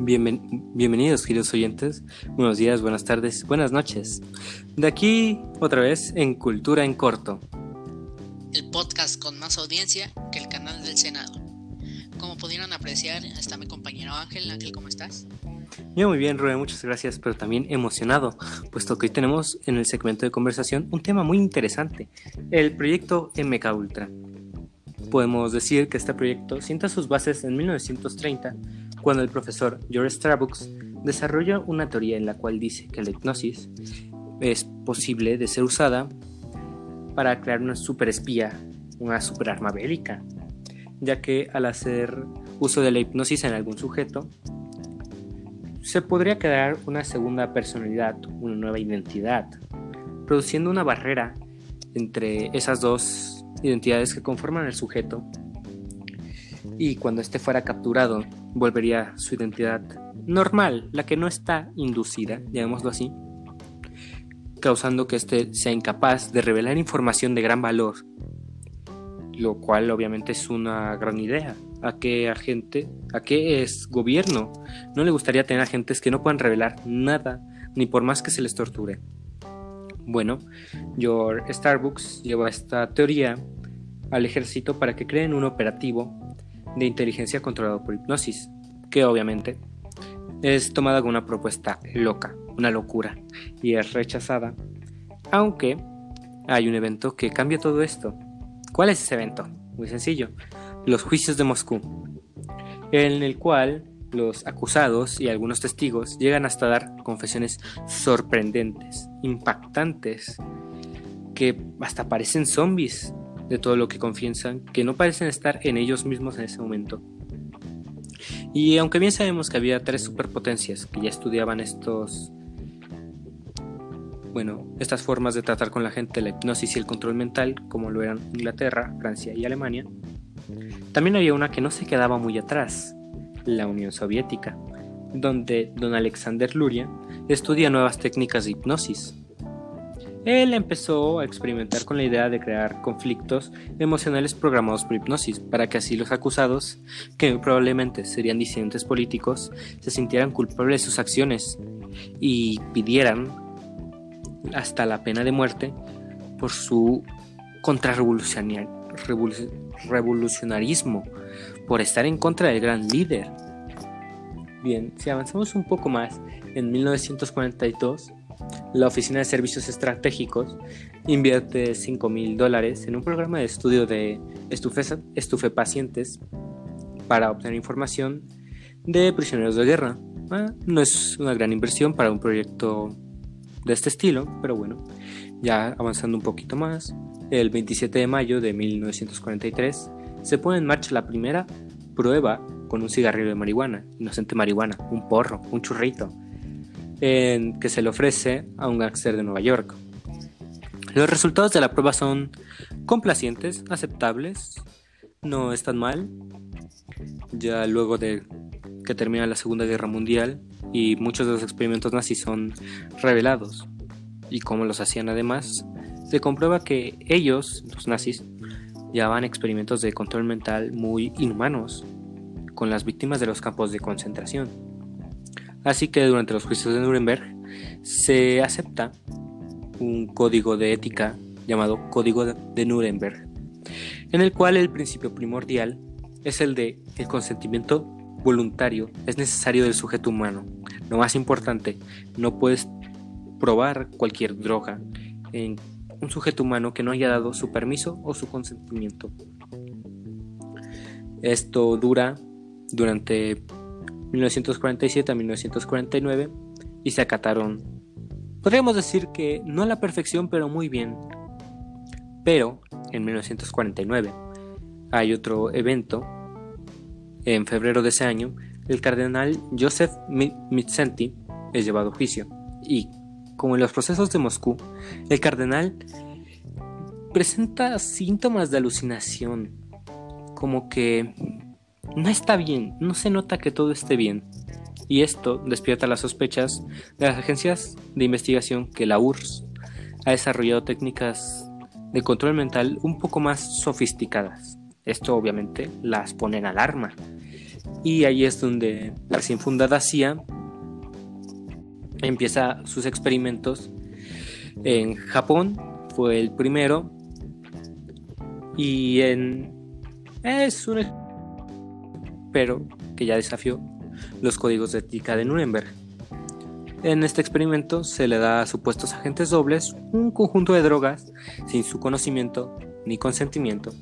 bienvenidos, queridos oyentes. Buenos días, buenas tardes, buenas noches. De aquí, otra vez, en Cultura en Corto. El podcast con más audiencia que el canal del Senado. Como pudieron apreciar, está mi compañero Ángel. Ángel, ¿cómo estás? Yo muy bien, Rubén, muchas gracias, pero también emocionado, puesto que hoy tenemos en el segmento de conversación un tema muy interesante, el proyecto MK Ultra. Podemos decir que este proyecto sienta sus bases en 1930 cuando el profesor George Starbucks desarrolla una teoría en la cual dice que la hipnosis es posible de ser usada para crear una superespía, una superarma bélica, ya que al hacer uso de la hipnosis en algún sujeto, se podría crear una segunda personalidad, una nueva identidad, produciendo una barrera entre esas dos identidades que conforman el sujeto y cuando éste fuera capturado volvería su identidad normal, la que no está inducida, llamémoslo así, causando que éste sea incapaz de revelar información de gran valor, lo cual obviamente es una gran idea. ¿A qué agente, a qué es gobierno? No le gustaría tener agentes que no puedan revelar nada, ni por más que se les torture. Bueno, George Starbucks lleva esta teoría al ejército para que creen un operativo de inteligencia controlado por hipnosis, que obviamente es tomada como una propuesta loca, una locura, y es rechazada, aunque hay un evento que cambia todo esto. ¿Cuál es ese evento? Muy sencillo, los juicios de Moscú, en el cual los acusados y algunos testigos llegan hasta dar confesiones sorprendentes, impactantes, que hasta parecen zombies de todo lo que confiesan, que no parecen estar en ellos mismos en ese momento. Y aunque bien sabemos que había tres superpotencias que ya estudiaban estos bueno, estas formas de tratar con la gente, la hipnosis y el control mental, como lo eran Inglaterra, Francia y Alemania, también había una que no se quedaba muy atrás, la Unión Soviética, donde don Alexander Luria estudia nuevas técnicas de hipnosis, él empezó a experimentar con la idea de crear conflictos emocionales programados por hipnosis, para que así los acusados, que probablemente serían disidentes políticos, se sintieran culpables de sus acciones y pidieran hasta la pena de muerte por su contrarrevolucionarismo, por estar en contra del gran líder. Bien, si avanzamos un poco más, en 1942, la Oficina de Servicios Estratégicos invierte 5 mil dólares en un programa de estudio de estupefacientes para obtener información de prisioneros de guerra. Ah, no es una gran inversión para un proyecto de este estilo, pero bueno, ya avanzando un poquito más, el 27 de mayo de 1943 se pone en marcha la primera prueba con un cigarrillo de marihuana, inocente marihuana, un porro, un churrito, en que se le ofrece a un gángster de Nueva York. Los resultados de la prueba son complacientes, aceptables, no están mal. Ya luego de que termina la Segunda Guerra Mundial y muchos de los experimentos nazis son revelados y como los hacían además, se comprueba que ellos, los nazis, llevaban experimentos de control mental muy inhumanos con las víctimas de los campos de concentración. Así que durante los juicios de Nuremberg se acepta un código de ética llamado Código de Nuremberg, en el cual el principio primordial es el de el consentimiento voluntario es necesario del sujeto humano. Lo más importante, no puedes probar cualquier droga en un sujeto humano que no haya dado su permiso o su consentimiento. Esto dura durante 1947 a 1949 y se acataron, podríamos decir que no a la perfección, pero muy bien. Pero en 1949 hay otro evento, en febrero de ese año, el cardenal Joseph Mitzenti es llevado a juicio. Y, como en los procesos de Moscú, el cardenal presenta síntomas de alucinación, como que no está bien, no se nota que todo esté bien. Y esto despierta las sospechas de las agencias de investigación que la URSS ha desarrollado técnicas de control mental un poco más sofisticadas. Esto obviamente las pone en alarma. Y ahí es donde la recién fundada CIA empieza sus experimentos en Japón, fue el primero, y en... es un pero que ya desafió los códigos de ética de Nuremberg. En este experimento se le da a supuestos agentes dobles un conjunto de drogas sin su conocimiento ni consentimiento.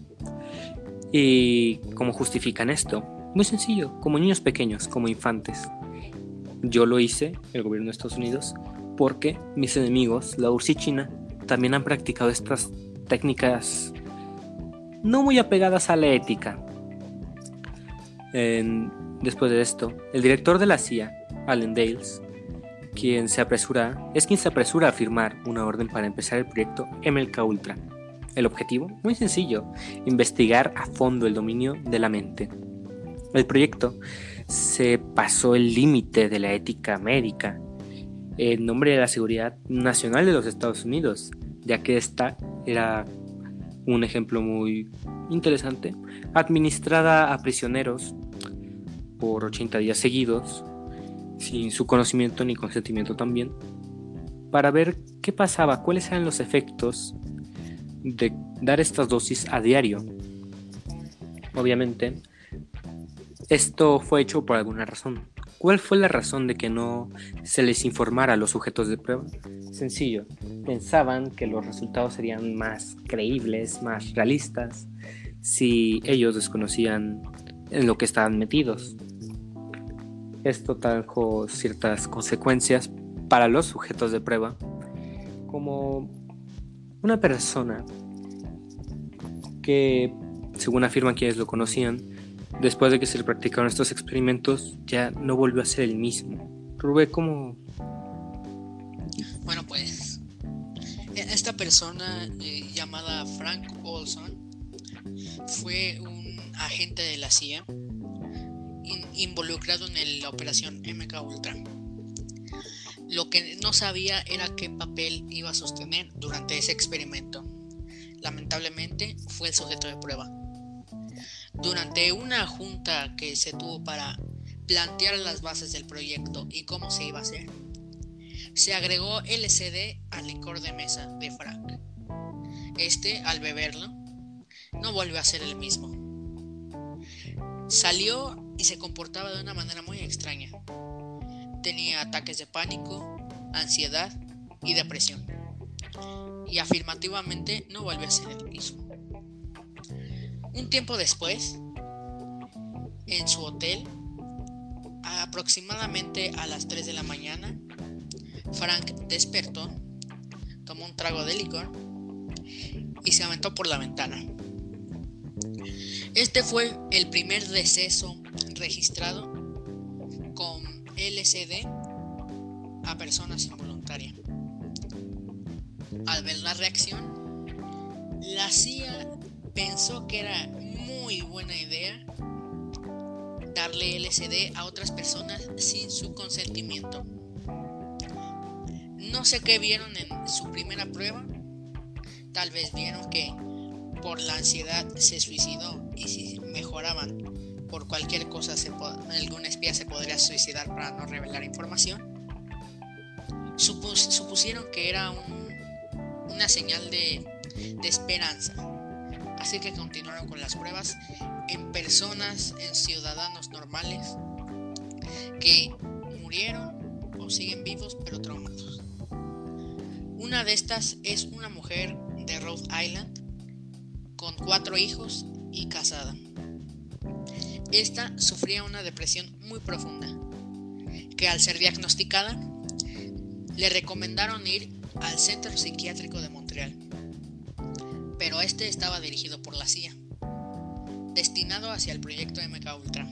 ¿Y cómo justifican esto? Muy sencillo, como niños pequeños, como infantes. Yo lo hice, el gobierno de Estados Unidos, porque mis enemigos, la URSS y China, también han practicado estas técnicas no muy apegadas a la ética. Después de esto, el director de la CIA, Allen Dales, quien se apresura, es quien se apresura a firmar una orden para empezar el proyecto MLK Ultra. El objetivo, muy sencillo, investigar a fondo el dominio de la mente. El proyecto se pasó el límite de la ética médica en nombre de la seguridad nacional de los Estados Unidos, ya que esta era un ejemplo muy interesante, administrada a prisioneros por 80 días seguidos, sin su conocimiento ni consentimiento también, para ver qué pasaba, cuáles eran los efectos de dar estas dosis a diario. Obviamente, esto fue hecho por alguna razón. ¿Cuál fue la razón de que no se les informara a los sujetos de prueba? Sencillo, pensaban que los resultados serían más creíbles, más realistas, si ellos desconocían en lo que estaban metidos. Esto trajo ciertas consecuencias para los sujetos de prueba, como una persona que, según afirman quienes lo conocían, después de que se le practicaron estos experimentos, ya no volvió a ser el mismo. Rubé, ¿cómo? Bueno, pues e-, esta persona eh, llamada Frank Olson fue un agente de la CIA involucrado en la operación MK Ultra. Lo que no sabía era qué papel iba a sostener durante ese experimento. Lamentablemente fue el sujeto de prueba. Durante una junta que se tuvo para plantear las bases del proyecto y cómo se iba a hacer, se agregó LCD al licor de mesa de Frank. Este, al beberlo, no volvió a ser el mismo. Salió y se comportaba de una manera muy extraña. Tenía ataques de pánico, ansiedad y depresión. Y afirmativamente no volvió a ser el mismo. Un tiempo después, en su hotel, aproximadamente a las 3 de la mañana, Frank despertó, tomó un trago de licor y se aventó por la ventana. Este fue el primer deceso registrado con LCD a personas involuntarias. Al ver la reacción, la CIA pensó que era muy buena idea darle LCD a otras personas sin su consentimiento. No sé qué vieron en su primera prueba. Tal vez vieron que por la ansiedad se suicidó y si mejoraban por cualquier cosa algún espía se podría suicidar para no revelar información. supusieron que era una señal de esperanza Así que continuaron con las pruebas en personas, en ciudadanos normales que murieron o siguen vivos pero traumados. Una de estas es una mujer de Rhode Island con cuatro hijos y casada. Esta sufría una depresión muy profunda, que al ser diagnosticada le recomendaron ir al Centro Psiquiátrico de Montreal pero este estaba dirigido por la CIA, destinado hacia el proyecto MK Ultra.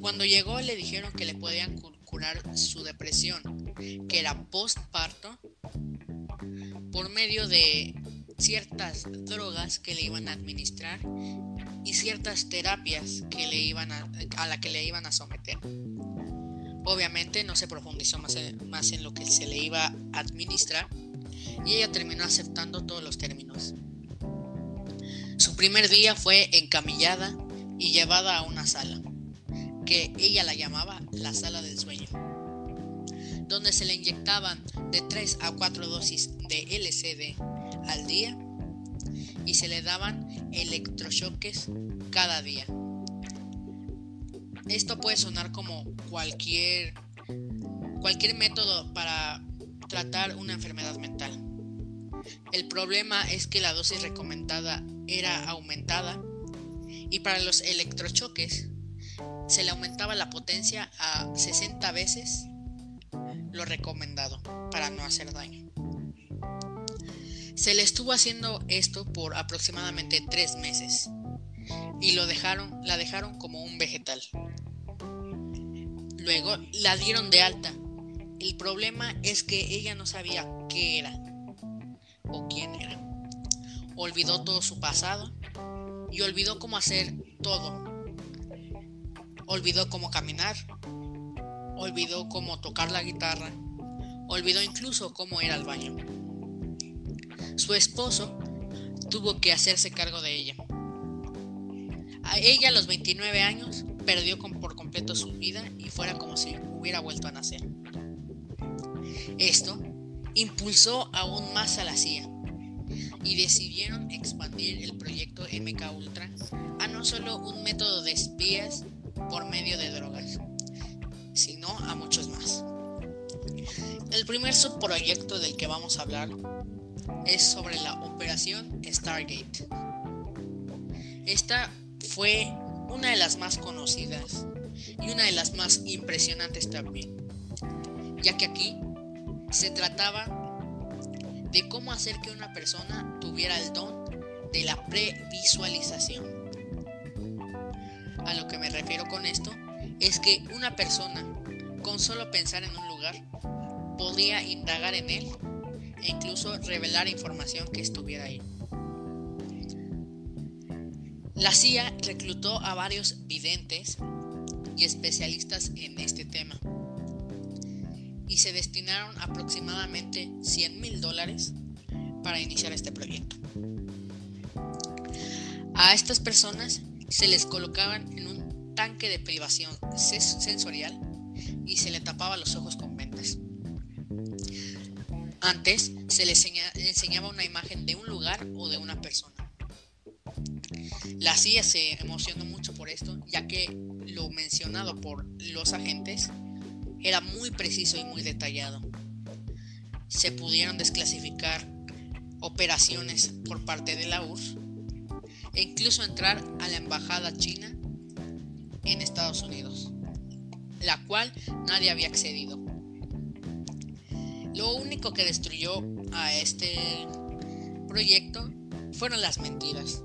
Cuando llegó le dijeron que le podían curar su depresión, que era postparto, por medio de ciertas drogas que le iban a administrar y ciertas terapias que le iban a, a la que le iban a someter. Obviamente no se profundizó más más en lo que se le iba a administrar, y ella terminó aceptando todos los términos. Su primer día fue encamillada y llevada a una sala, que ella la llamaba la sala del sueño, donde se le inyectaban de 3 a 4 dosis de LCD al día y se le daban electrochoques cada día. Esto puede sonar como cualquier cualquier método para tratar una enfermedad mental. El problema es que la dosis recomendada era aumentada y para los electrochoques se le aumentaba la potencia a 60 veces lo recomendado para no hacer daño. Se le estuvo haciendo esto por aproximadamente tres meses y lo dejaron, la dejaron como un vegetal. Luego la dieron de alta el problema es que ella no sabía qué era o quién era. Olvidó todo su pasado y olvidó cómo hacer todo. Olvidó cómo caminar, olvidó cómo tocar la guitarra, olvidó incluso cómo ir al baño. Su esposo tuvo que hacerse cargo de ella. A ella a los 29 años perdió por completo su vida y fuera como si hubiera vuelto a nacer. Esto impulsó aún más a la CIA y decidieron expandir el proyecto MK Ultra a no solo un método de espías por medio de drogas, sino a muchos más. El primer subproyecto del que vamos a hablar es sobre la operación Stargate. Esta fue una de las más conocidas y una de las más impresionantes también, ya que aquí se trataba de cómo hacer que una persona tuviera el don de la previsualización. A lo que me refiero con esto es que una persona con solo pensar en un lugar podía indagar en él e incluso revelar información que estuviera ahí. La CIA reclutó a varios videntes y especialistas en este tema y se destinaron aproximadamente 100 mil dólares para iniciar este proyecto. A estas personas se les colocaban en un tanque de privación sensorial y se le tapaba los ojos con vendas. Antes se les enseñaba una imagen de un lugar o de una persona. La CIA se emocionó mucho por esto, ya que lo mencionado por los agentes era muy preciso y muy detallado. Se pudieron desclasificar operaciones por parte de la URSS e incluso entrar a la embajada china en Estados Unidos, la cual nadie había accedido. Lo único que destruyó a este proyecto fueron las mentiras.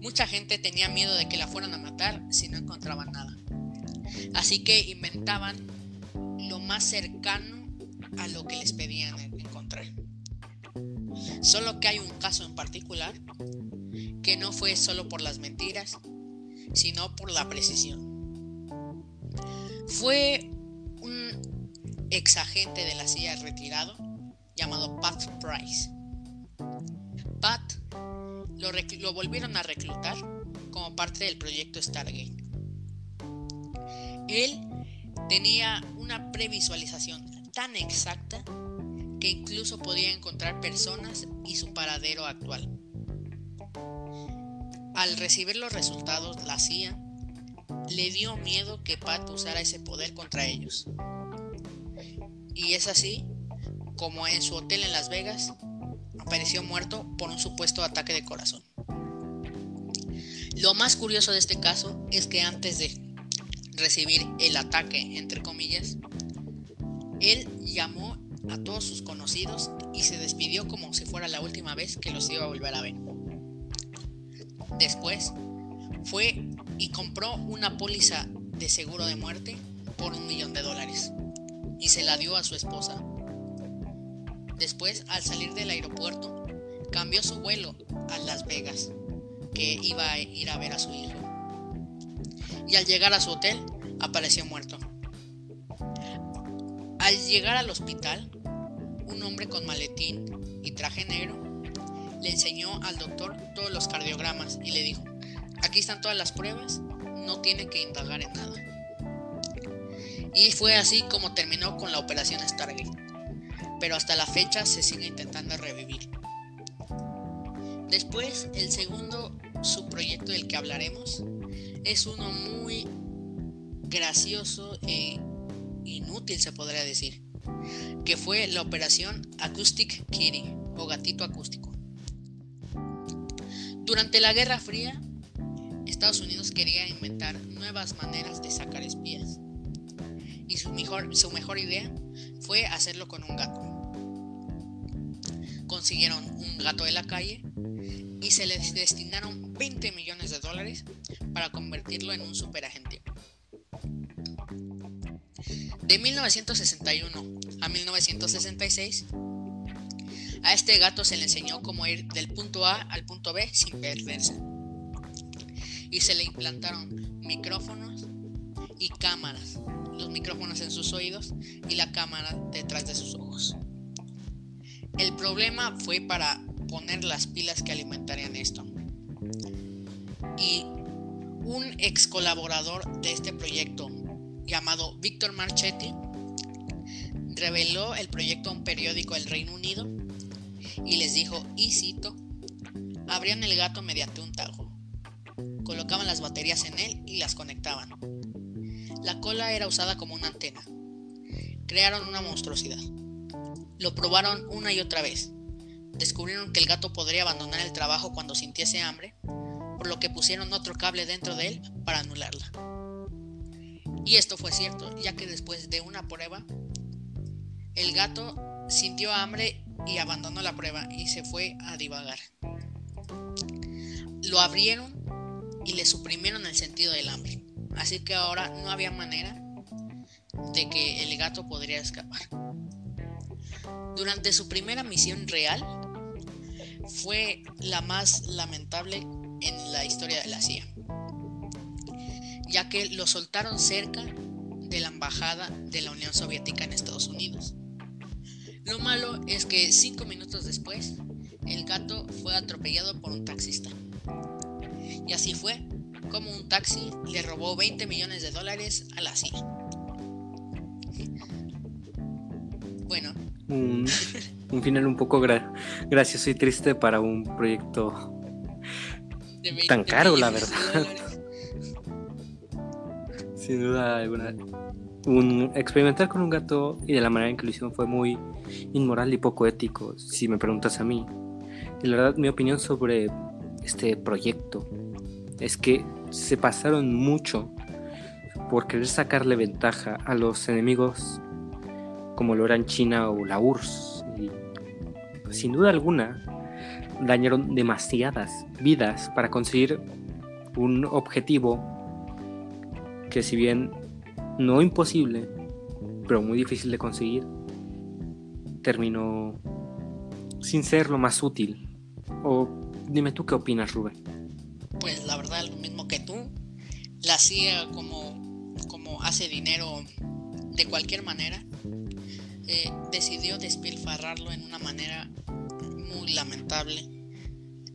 Mucha gente tenía miedo de que la fueran a matar si no encontraban nada. Así que inventaban más cercano a lo que les pedían encontrar. Solo que hay un caso en particular que no fue solo por las mentiras, sino por la precisión. Fue un ex agente de la CIA retirado llamado Pat Price. Pat lo, lo volvieron a reclutar como parte del proyecto Stargate. Él tenía una previsualización tan exacta que incluso podía encontrar personas y su paradero actual. Al recibir los resultados, la CIA le dio miedo que Pat usara ese poder contra ellos. Y es así como en su hotel en Las Vegas apareció muerto por un supuesto ataque de corazón. Lo más curioso de este caso es que antes de recibir el ataque, entre comillas, él llamó a todos sus conocidos y se despidió como si fuera la última vez que los iba a volver a ver. Después fue y compró una póliza de seguro de muerte por un millón de dólares y se la dio a su esposa. Después, al salir del aeropuerto, cambió su vuelo a Las Vegas, que iba a ir a ver a su hijo y al llegar a su hotel apareció muerto. Al llegar al hospital, un hombre con maletín y traje negro le enseñó al doctor todos los cardiogramas y le dijo, aquí están todas las pruebas, no tiene que indagar en nada. Y fue así como terminó con la operación Stargate, pero hasta la fecha se sigue intentando revivir. Después, el segundo subproyecto del que hablaremos es uno muy gracioso e inútil, se podría decir, que fue la operación Acoustic Kitty o gatito acústico. Durante la Guerra Fría, Estados Unidos quería inventar nuevas maneras de sacar espías. Y su mejor, su mejor idea fue hacerlo con un gato. Consiguieron un gato de la calle y se les destinaron 20 millones de dólares para convertirlo en un superagente. De 1961 a 1966, a este gato se le enseñó cómo ir del punto A al punto B sin perderse. Y se le implantaron micrófonos y cámaras. Los micrófonos en sus oídos y la cámara detrás de sus ojos. El problema fue para poner las pilas que alimentarían esto. Y un ex colaborador de este proyecto llamado Víctor Marchetti reveló el proyecto a un periódico del Reino Unido y les dijo, y cito, abrían el gato mediante un tajo, colocaban las baterías en él y las conectaban. La cola era usada como una antena. Crearon una monstruosidad. Lo probaron una y otra vez. Descubrieron que el gato podría abandonar el trabajo cuando sintiese hambre, por lo que pusieron otro cable dentro de él para anularla. Y esto fue cierto, ya que después de una prueba, el gato sintió hambre y abandonó la prueba y se fue a divagar. Lo abrieron y le suprimieron el sentido del hambre, así que ahora no había manera de que el gato podría escapar. Durante su primera misión real, fue la más lamentable en la historia de la CIA, ya que lo soltaron cerca de la embajada de la Unión Soviética en Estados Unidos. Lo malo es que cinco minutos después, el gato fue atropellado por un taxista. Y así fue como un taxi le robó 20 millones de dólares a la CIA. Bueno. Un, final un poco gracioso y triste para un proyecto tan caro, la verdad. Sin duda alguna un, experimentar con un gato y de la manera en que lo hicieron fue muy inmoral y poco ético, si me preguntas a mí. Y la verdad, mi opinión sobre este proyecto es que se pasaron mucho por querer sacarle ventaja a los enemigos como lo eran China o la URSS. Y sin duda alguna, dañaron demasiadas vidas para conseguir un objetivo que si bien no imposible, pero muy difícil de conseguir, terminó sin ser lo más útil. O dime tú qué opinas, Rubén. Pues la verdad, lo mismo que tú. La CIA como, como hace dinero de cualquier manera, eh, decidió despilfarrarlo en una manera muy lamentable.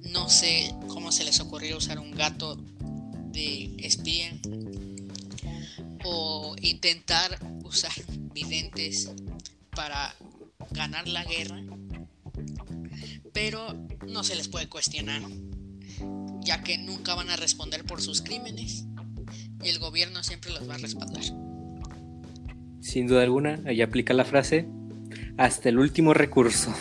No sé cómo se les ocurrió usar un gato de espía o intentar usar videntes para ganar la guerra, pero no se les puede cuestionar, ya que nunca van a responder por sus crímenes y el gobierno siempre los va a respaldar. Sin duda alguna, ahí aplica la frase, hasta el último recurso.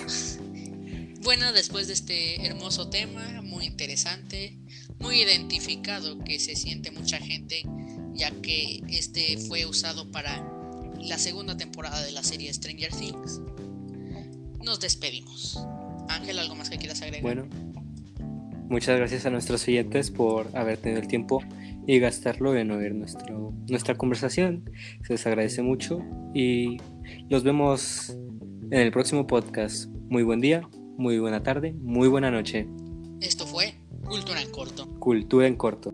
Bueno, después de este hermoso tema, muy interesante, muy identificado que se siente mucha gente ya que este fue usado para la segunda temporada de la serie Stranger Things. Nos despedimos. Ángel, ¿algo más que quieras agregar? Bueno, muchas gracias a nuestros oyentes por haber tenido el tiempo y gastarlo en oír nuestro, nuestra conversación. Se les agradece mucho y los vemos en el próximo podcast. Muy buen día, muy buena tarde, muy buena noche. Esto fue Cultura en Corto. Cultura en Corto.